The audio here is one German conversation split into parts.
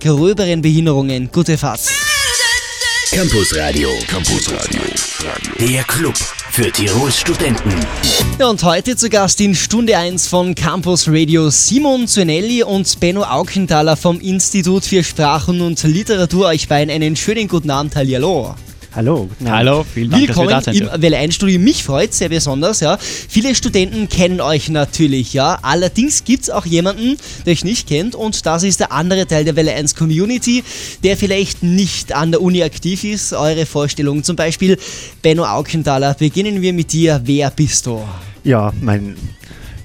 gröberen Behinderungen. Gute Fahrt. Campus Radio. Campus Radio. Der Club für Tirols Studenten. Ja, und heute zu Gast in Stunde 1 von Campus Radio Simon Zunelli und Benno Aukenthaler vom Institut für Sprachen und Literatur. Euch beiden einen schönen guten Abend. Hallo. Hallo, guten Abend. Hallo, vielen Dank, Willkommen dass wir da im Welle 1 Studio. Mich freut sehr besonders, ja. Viele Studenten kennen euch natürlich, ja. Allerdings gibt es auch jemanden, der euch nicht kennt und das ist der andere Teil der Welle 1 Community, der vielleicht nicht an der Uni aktiv ist. Eure Vorstellung zum Beispiel Benno Aukenthaler. Beginnen wir mit dir. Wer bist du? Ja, mein,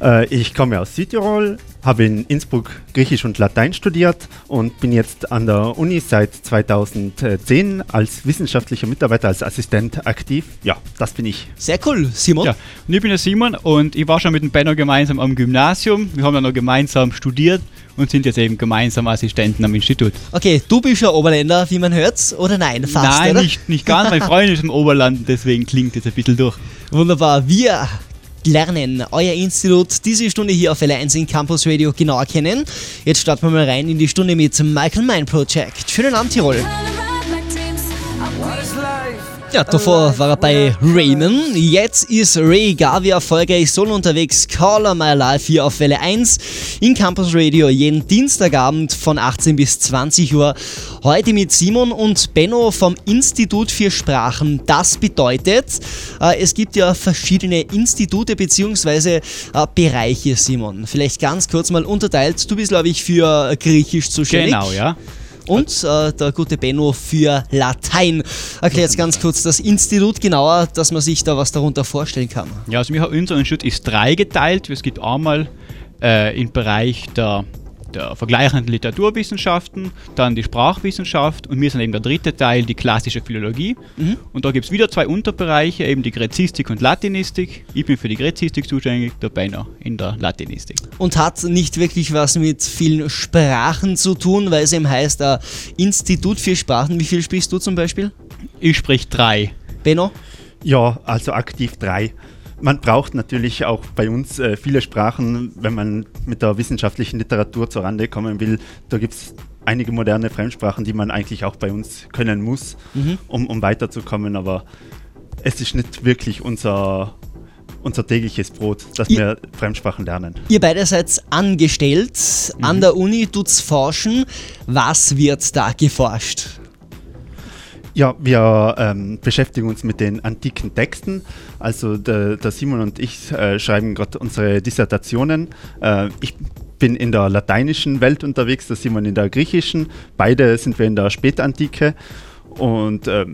äh, ich komme aus Südtirol, habe in Innsbruck Griechisch und Latein studiert und bin jetzt an der Uni seit 2010 als wissenschaftlicher Mitarbeiter, als Assistent aktiv. Ja, das bin ich. Sehr cool, Simon. Ja, und ich bin der Simon und ich war schon mit dem Benno gemeinsam am Gymnasium. Wir haben ja noch gemeinsam studiert und sind jetzt eben gemeinsam Assistenten am Institut. Okay, du bist ja Oberländer, wie man hört, oder nein? Fast, nein, oder? Nicht, nicht ganz. Mein Freund ist im Oberland, deswegen klingt es ein bisschen durch. Wunderbar. Wir lernen. Euer Institut diese Stunde hier auf L1 in Campus Radio genauer kennen. Jetzt starten wir mal rein in die Stunde mit Michael Mind Project. Schönen Abend, Tirol. Ja, davor war er bei Raymond. Jetzt ist Ray Garvey erfolgreich solo unterwegs. Caller My Life hier auf Welle 1 in Campus Radio jeden Dienstagabend von 18 bis 20 Uhr. Heute mit Simon und Benno vom Institut für Sprachen. Das bedeutet, äh, es gibt ja verschiedene Institute bzw. Äh, Bereiche, Simon. Vielleicht ganz kurz mal unterteilt. Du bist, glaube ich, für Griechisch zuständig. Genau, ja und äh, der gute Benno für Latein. Erklärt jetzt ganz kurz das Institut genauer, dass man sich da was darunter vorstellen kann. Ja, also unser Institut ist dreigeteilt. Es gibt einmal äh, im Bereich der der vergleichenden Literaturwissenschaften, dann die Sprachwissenschaft und wir sind eben der dritte Teil, die klassische Philologie. Mhm. Und da gibt es wieder zwei Unterbereiche, eben die Gräzistik und Latinistik. Ich bin für die Gräzistik zuständig, der Beiner in der Latinistik. Und hat nicht wirklich was mit vielen Sprachen zu tun, weil es eben heißt, äh, Institut für Sprachen. Wie viel sprichst du zum Beispiel? Ich sprich drei. Benno? Ja, also aktiv drei. Man braucht natürlich auch bei uns äh, viele Sprachen, wenn man mit der wissenschaftlichen Literatur zur Rande kommen will. Da gibt es einige moderne Fremdsprachen, die man eigentlich auch bei uns können muss, mhm. um, um weiterzukommen. Aber es ist nicht wirklich unser, unser tägliches Brot, dass ihr, wir Fremdsprachen lernen. Ihr beide seid angestellt mhm. an der Uni, tut's forschen. Was wird da geforscht? Ja, wir ähm, beschäftigen uns mit den antiken Texten. Also der, der Simon und ich äh, schreiben gerade unsere Dissertationen. Äh, ich bin in der lateinischen Welt unterwegs, der Simon in der griechischen. Beide sind wir in der Spätantike. Und äh,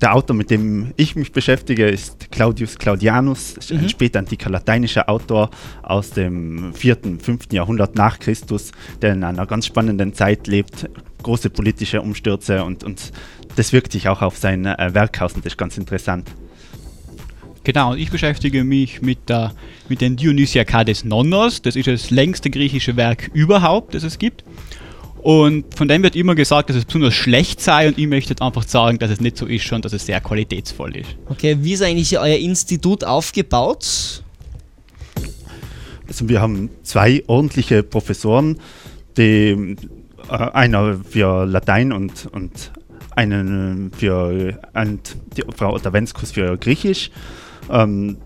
der Autor, mit dem ich mich beschäftige, ist Claudius Claudianus, mhm. ein spätantiker lateinischer Autor aus dem 4., 5. Jahrhundert nach Christus, der in einer ganz spannenden Zeit lebt, große politische Umstürze und, und das wirkt sich auch auf sein äh, Werk aus und das ist ganz interessant. Genau, ich beschäftige mich mit, der, mit den Dionysiakades Nonnos. Das ist das längste griechische Werk überhaupt, das es gibt. Und von dem wird immer gesagt, dass es besonders schlecht sei und ich möchte jetzt einfach sagen, dass es nicht so ist schon, dass es sehr qualitätsvoll ist. Okay, wie ist eigentlich euer Institut aufgebaut? Also wir haben zwei ordentliche Professoren, die, äh, einer für Latein und, und einen für und die Frau Otavenskus für Griechisch. Ähm,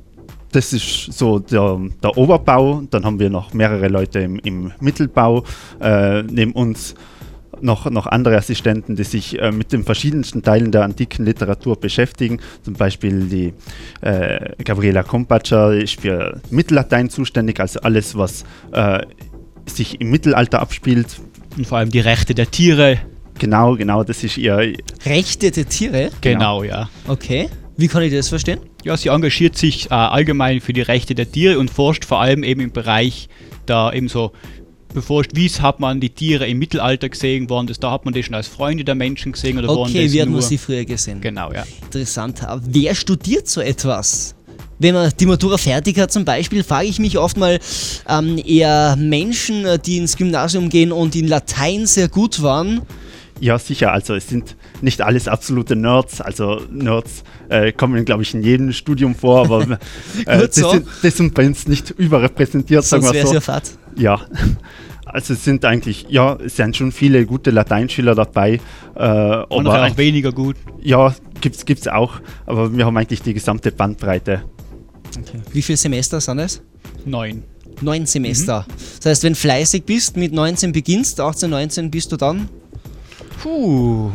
das ist so der, der, Oberbau. Dann haben wir noch mehrere Leute im, im Mittelbau. Äh, neben uns noch, noch andere Assistenten, die sich äh, mit den verschiedensten Teilen der antiken Literatur beschäftigen. Zum Beispiel die äh, Gabriela Kompaccia ist für Mittellatein zuständig, also alles, was äh, sich im Mittelalter abspielt. Und vor allem die Rechte der Tiere. Genau, genau, das ist ihr. Rechte der Tiere? Genau, genau ja. Okay. Wie kann ich das verstehen? Ja, sie engagiert sich äh, allgemein für die Rechte der Tiere und forscht vor allem eben im Bereich da eben so beforscht, wie hat man die Tiere im Mittelalter gesehen worden, das, da hat man die schon als Freunde der Menschen gesehen oder Okay, wie hat man sie früher gesehen? Genau, ja. Interessant. Wer studiert so etwas? Wenn man die Matura fertig hat zum Beispiel, frage ich mich oft mal ähm, eher Menschen, die ins Gymnasium gehen und in Latein sehr gut waren, ja, sicher. Also es sind nicht alles absolute Nerds. Also Nerds äh, kommen, glaube ich, in jedem Studium vor, aber äh, das, so. sind, das, sind, bei uns nicht überrepräsentiert, Sonst sagen wir so. Ja, fad. ja. Also es sind eigentlich, ja, es sind schon viele gute Lateinschüler dabei. Äh, aber auch weniger gut. Ja, gibt es auch, aber wir haben eigentlich die gesamte Bandbreite. Okay. Wie viele Semester sind es? Neun. Neun Semester. Mhm. Das heißt, wenn fleißig bist, mit 19 beginnst, 18, 19 bist du dann? Puh.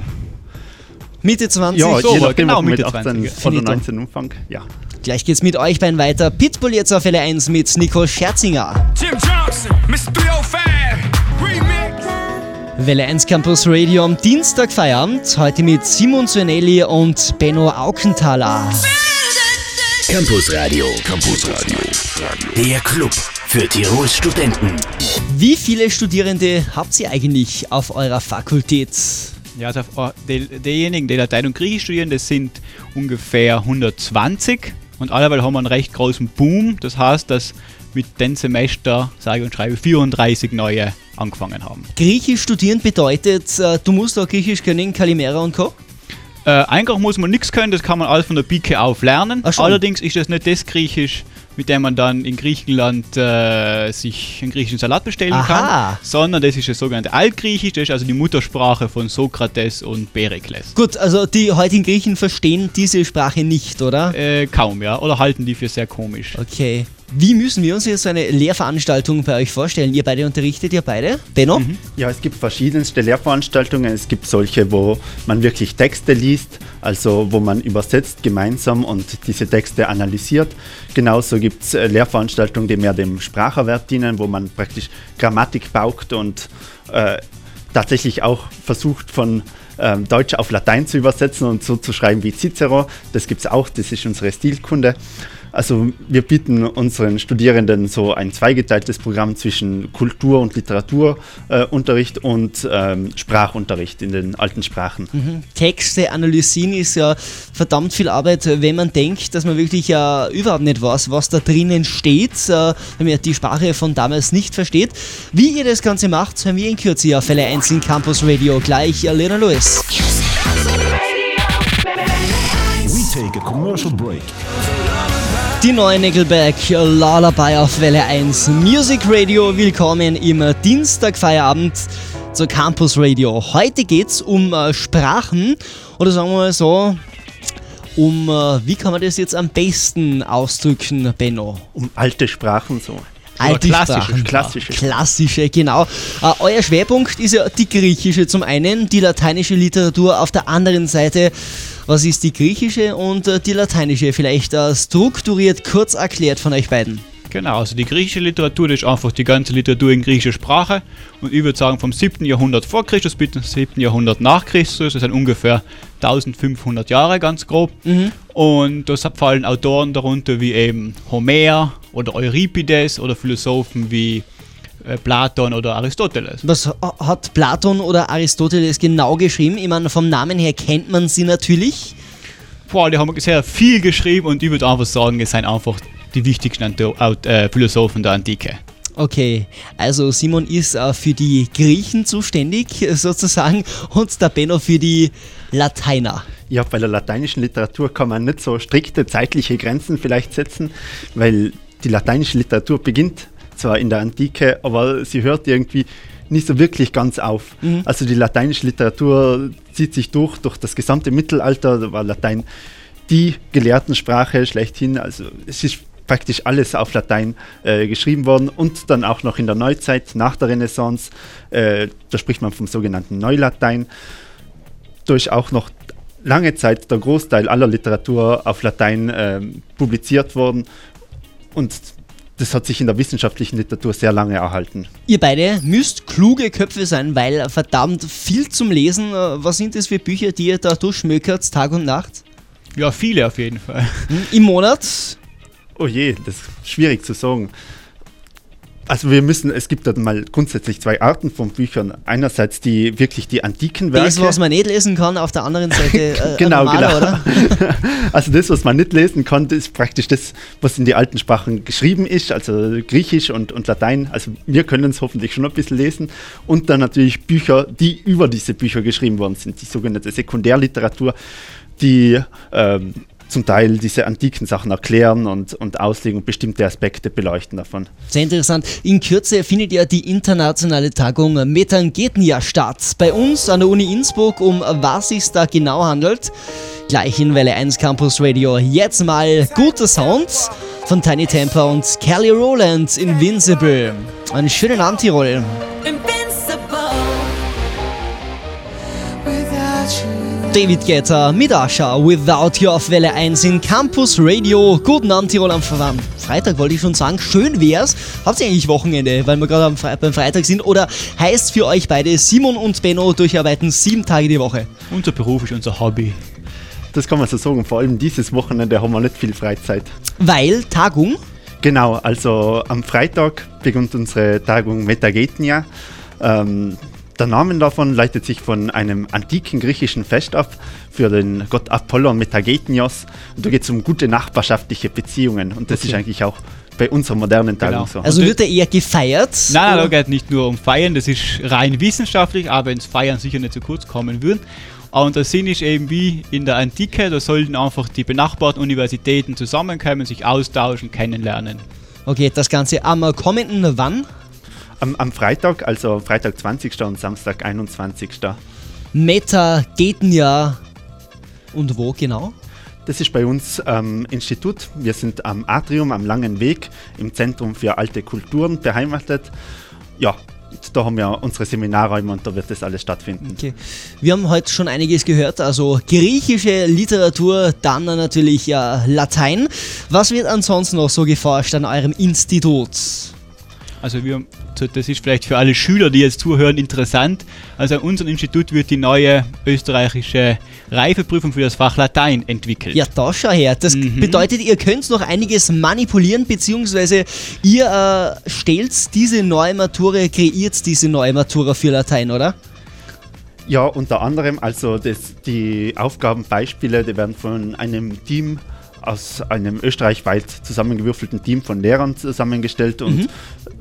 Mitte 20? Ja, so, je nachdem, genau, Mitte 20. Von 19 Umfang, ja. Gleich geht's mit euch beiden weiter. Pitbull jetzt auf L1 mit Nicole Scherzinger. Jim Johnson, Mr. 305, Remix. Welle 1 Campus Radio am Dienstag Feierabend. Heute mit Simon Zuenelli und Benno Aukenthaler. Campus Radio. Campus Radio. Der Club für Tirols Studenten. Wie viele Studierende habt ihr eigentlich auf eurer Fakultät? Ja, also die, diejenigen, die Latein und Griechisch studieren, das sind ungefähr 120 und alleweil haben wir einen recht großen Boom. Das heißt, dass mit dem Semester, sage und schreibe, 34 neue angefangen haben. Griechisch studieren bedeutet, äh, du musst auch Griechisch können, Kalimera und Co.? Äh, eigentlich muss man nichts können, das kann man alles von der Pike auf lernen. Allerdings ist das nicht das Griechisch, mit dem man dann in Griechenland äh, sich einen griechischen Salat bestellen Aha. kann, sondern das ist das sogenannte Altgriechisch, das ist also die Muttersprache von Sokrates und Perikles. Gut, also die heutigen Griechen verstehen diese Sprache nicht, oder? Äh, kaum, ja, oder halten die für sehr komisch. Okay. Wie müssen wir uns jetzt so eine Lehrveranstaltung bei euch vorstellen? Ihr beide unterrichtet ihr beide? Benno? Mhm. Ja, es gibt verschiedenste Lehrveranstaltungen. Es gibt solche, wo man wirklich Texte liest, also wo man übersetzt gemeinsam und diese Texte analysiert. Genauso gibt es äh, Lehrveranstaltungen, die mehr dem Spracherwerb dienen, wo man praktisch Grammatik baugt und äh, tatsächlich auch versucht von ähm, Deutsch auf Latein zu übersetzen und so zu schreiben wie Cicero. Das gibt es auch, das ist unsere Stilkunde. Also wir bieten unseren Studierenden so ein zweigeteiltes Programm zwischen Kultur- und Literaturunterricht äh, und ähm, Sprachunterricht in den alten Sprachen. Mhm. Texte analysieren ist ja verdammt viel Arbeit, wenn man denkt, dass man wirklich ja überhaupt nicht weiß, was da drinnen steht, äh, wenn man die Sprache von damals nicht versteht. Wie ihr das Ganze macht, hören wir in Kürze auf Fälle 1 in Campus Radio. Gleich Lena Lewis. We take a commercial break. Die neue Nickelback Lullaby auf Welle 1 Music Radio. Willkommen im Dienstagfeierabend zur Campus Radio. Heute geht's um äh, Sprachen oder sagen wir mal so, um, äh, wie kann man das jetzt am besten ausdrücken, Benno? Um alte Sprachen so. Alte klassische, Sprachen. klassische. Klassische, genau. Äh, euer Schwerpunkt ist ja die griechische zum einen, die lateinische Literatur auf der anderen Seite. Was ist die griechische und äh, die lateinische? Vielleicht äh, strukturiert kurz erklärt von euch beiden. Genau, also die griechische Literatur das ist einfach die ganze Literatur in griechischer Sprache und ich würde sagen vom 7. Jahrhundert vor Christus bis zum 7. Jahrhundert nach Christus, das sind ungefähr 1500 Jahre ganz grob. Mhm. Und da fallen Autoren darunter wie eben Homer oder Euripides oder Philosophen wie Platon oder Aristoteles. Was hat Platon oder Aristoteles genau geschrieben? Ich meine, vom Namen her kennt man sie natürlich. Boah, die haben sehr viel geschrieben und ich würde einfach sagen, es sind einfach die wichtigsten äh, Philosophen der Antike. Okay, also Simon ist äh, für die Griechen zuständig sozusagen und der Benno für die Lateiner. Ja, bei der lateinischen Literatur kann man nicht so strikte zeitliche Grenzen vielleicht setzen, weil die lateinische Literatur beginnt zwar in der Antike, aber sie hört irgendwie nicht so wirklich ganz auf. Mhm. Also die lateinische Literatur zieht sich durch, durch das gesamte Mittelalter, da war Latein die Gelehrtensprache schlechthin. Also es ist praktisch alles auf Latein äh, geschrieben worden und dann auch noch in der Neuzeit, nach der Renaissance, äh, da spricht man vom sogenannten Neulatein. Ist auch noch lange Zeit der Großteil aller Literatur auf Latein äh, publiziert worden und das hat sich in der wissenschaftlichen Literatur sehr lange erhalten. Ihr beide müsst kluge Köpfe sein, weil verdammt viel zum Lesen. Äh, was sind das für Bücher, die ihr da durchschmökert, Tag und Nacht? Ja, viele auf jeden Fall. Hm, Im Monat? Oh je, das ist schwierig zu sagen. Also wir müssen, es gibt da mal grundsätzlich zwei Arten von Büchern. Einerseits die wirklich die antiken Werke. Das, was man nicht lesen kann, auf der anderen Seite äh, genau, normaler, genau. also das, was man nicht lesen kann, ist praktisch das, was in die alten Sprachen geschrieben ist, also Griechisch und, und Latein. Also wir können es hoffentlich schon ein bisschen lesen. Und dann natürlich Bücher, die über diese Bücher geschrieben worden sind, die sogenannte Sekundärliteratur, die ähm, zum Teil diese antiken Sachen erklären und, und auslegen und bestimmte Aspekte beleuchten davon. Sehr interessant. In Kürze findet ja die internationale Tagung Metangetnia statt. Bei uns an der Uni Innsbruck, um was es da genau handelt. Gleich in Welle 1 Campus Radio. Jetzt mal gute Sounds von Tiny Temper und Kelly Rowland Invincible. Einen schönen Abend, Tirol. David Guetta mit Asha Without You auf Welle 1 in Campus Radio. Guten Abend, Tirol am Freitag wollte ich schon sagen. Schön wär's. Habt ihr eigentlich Wochenende, weil wir gerade Fre beim Freitag sind? Oder heißt für euch beide, Simon und Benno durcharbeiten sieben Tage die Woche? Unser Beruf ist unser Hobby. Das kann man so sagen. Vor allem dieses Wochenende haben wir nicht viel Freizeit. Weil Tagung? Genau, also am Freitag beginnt unsere Tagung Metagetnia. Ähm, der Name davon leitet sich von einem antiken griechischen Fest ab für den Gott Apollon Metagetnios. Und da geht es um gute nachbarschaftliche Beziehungen. Und das okay. ist eigentlich auch bei unserer modernen Tagung genau. so. Also wird er eher gefeiert? Nein, da geht nicht nur um Feiern, das ist rein wissenschaftlich, aber ins Feiern sicher nicht zu kurz kommen würden. Und der Sinn ist eben wie in der Antike, da sollten einfach die benachbarten Universitäten zusammenkommen, sich austauschen, kennenlernen. Okay, das Ganze am kommenden wann? Am, am Freitag, also Freitag 20. und Samstag 21. Meta geht ja. Und wo genau? Das ist bei uns am ähm, Institut. Wir sind am Atrium, am Langen Weg, im Zentrum für alte Kulturen beheimatet. Ja, da haben wir unsere Seminarräume und da wird das alles stattfinden. Okay. Wir haben heute schon einiges gehört, also griechische Literatur, dann natürlich ja, Latein. Was wird ansonsten noch so geforscht an eurem Institut? Also wir, das ist vielleicht für alle Schüler, die jetzt zuhören, interessant. Also an unserem Institut wird die neue österreichische Reifeprüfung für das Fach Latein entwickelt. Ja, da schau her. Das mhm. bedeutet, ihr könnt noch einiges manipulieren, beziehungsweise ihr äh, stellt diese neue Matura, kreiert diese neue Matura für Latein, oder? Ja, unter anderem, also das, die Aufgabenbeispiele, die werden von einem Team aus einem österreichweit zusammengewürfelten Team von Lehrern zusammengestellt und mhm.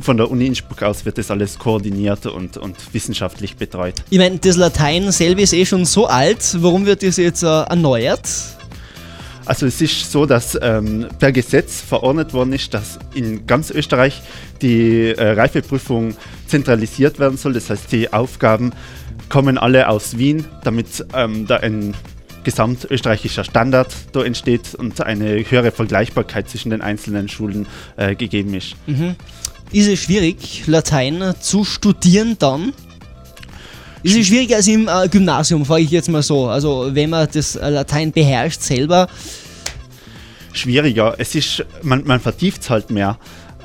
von der Uni Innsbruck aus wird das alles koordiniert und, und wissenschaftlich betreut. Ich meine, das Latein selber ist eh schon so alt, warum wird das jetzt äh, erneuert? Also es ist so, dass ähm, per Gesetz verordnet worden ist, dass in ganz Österreich die äh, Reifeprüfung zentralisiert werden soll. Das heißt, die Aufgaben kommen alle aus Wien, damit ähm, da ein gesamtösterreichischer Standard da entsteht und eine höhere Vergleichbarkeit zwischen den einzelnen Schulen äh, gegeben ist. Mhm. Ist es schwierig, Latein zu studieren dann? Ist es schwieriger als im äh, Gymnasium, frage ich jetzt mal so. Also wenn man das äh, Latein beherrscht selber. Schwieriger. Es ist, man, man vertieft es halt mehr.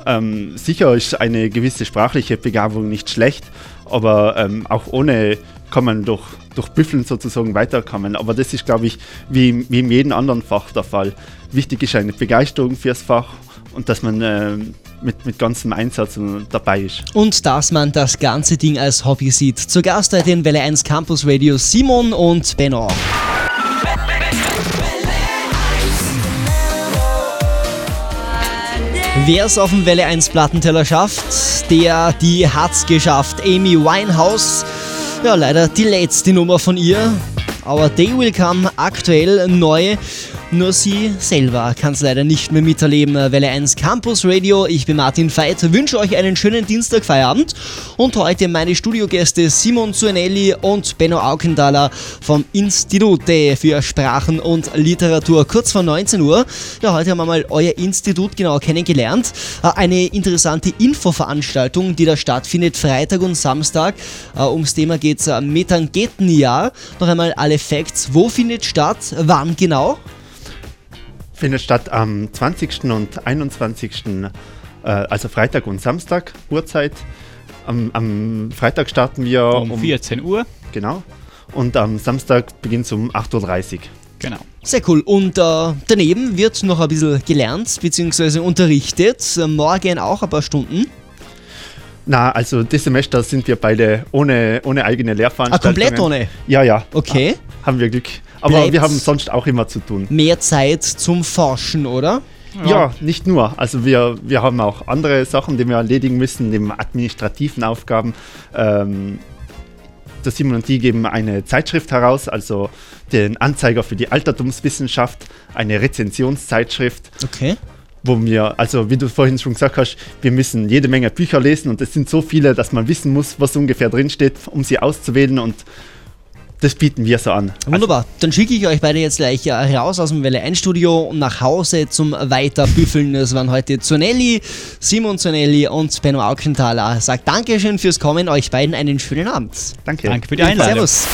Ähm, sicher ist eine gewisse sprachliche Begabung nicht schlecht, aber ähm, auch ohne kann man durch, durch Büffeln sozusagen weiterkommen. Aber das ist, glaube ich, wie, wie in jedem anderen Fach der Fall. Wichtig ist eine Begeisterung fürs Fach und dass man äh, mit, mit ganzem Einsatz dabei ist. Und dass man das ganze Ding als Hobby sieht. Zu Gast heute in Welle 1 Campus Radio Simon und Benno. Wer es auf dem Welle 1 Plattenteller schafft, der die hat's geschafft. Amy Winehouse ja, leider die letzte Nummer von ihr. Aber Day Will Come aktuell neu nur sie selber kann es leider nicht mehr miterleben. Welle 1 Campus Radio. Ich bin Martin Veit, wünsche euch einen schönen Dienstagfeierabend und heute meine Studiogäste Simon Zuenelli und Benno Aukenthaler vom Institute für Sprachen und Literatur. Kurz vor 19 Uhr. Ja, heute haben wir mal euer Institut genau kennengelernt. Äh, eine interessante Infoveranstaltung, die da stattfindet, Freitag und Samstag. Äh, ums Thema geht es Metangetenjahr. Noch einmal alle Facts. Wo findet statt? Wann genau? Findet statt am 20. und 21. Äh, also Freitag und Samstag, Uhrzeit. Am, am Freitag starten wir um, um 14 Uhr. Genau. Und am Samstag beginnt es um 8.30 Uhr. Genau. Sehr cool. Und äh, daneben wird noch ein bisschen gelernt bzw. unterrichtet. Morgen auch ein paar Stunden. Na, also das Semester sind wir beide ohne, ohne eigene Lehrveranstaltungen. Ah, komplett ohne? Ja, ja. Okay. Ah, haben wir Glück. Aber wir haben sonst auch immer zu tun. Mehr Zeit zum Forschen, oder? Ja. ja, nicht nur. Also wir, wir haben auch andere Sachen, die wir erledigen müssen, neben administrativen Aufgaben. Ähm, Dr. Simon und die geben eine Zeitschrift heraus, also den Anzeiger für die Altertumswissenschaft, eine Rezensionszeitschrift. Okay. Wo wir, also wie du vorhin schon gesagt hast, wir müssen jede Menge Bücher lesen und es sind so viele, dass man wissen muss, was ungefähr drinsteht, um sie auszuwählen und das bieten wir so an. Wunderbar. Dann schicke ich euch beide jetzt gleich raus aus dem Welle 1 Studio und nach Hause zum Weiterbüffeln. Das waren heute Zonelli, Simon Zonelli und Benno Aukenthaler. Sagt Dankeschön fürs Kommen, euch beiden einen schönen Abend. Danke. Danke für die Einladung. Servus.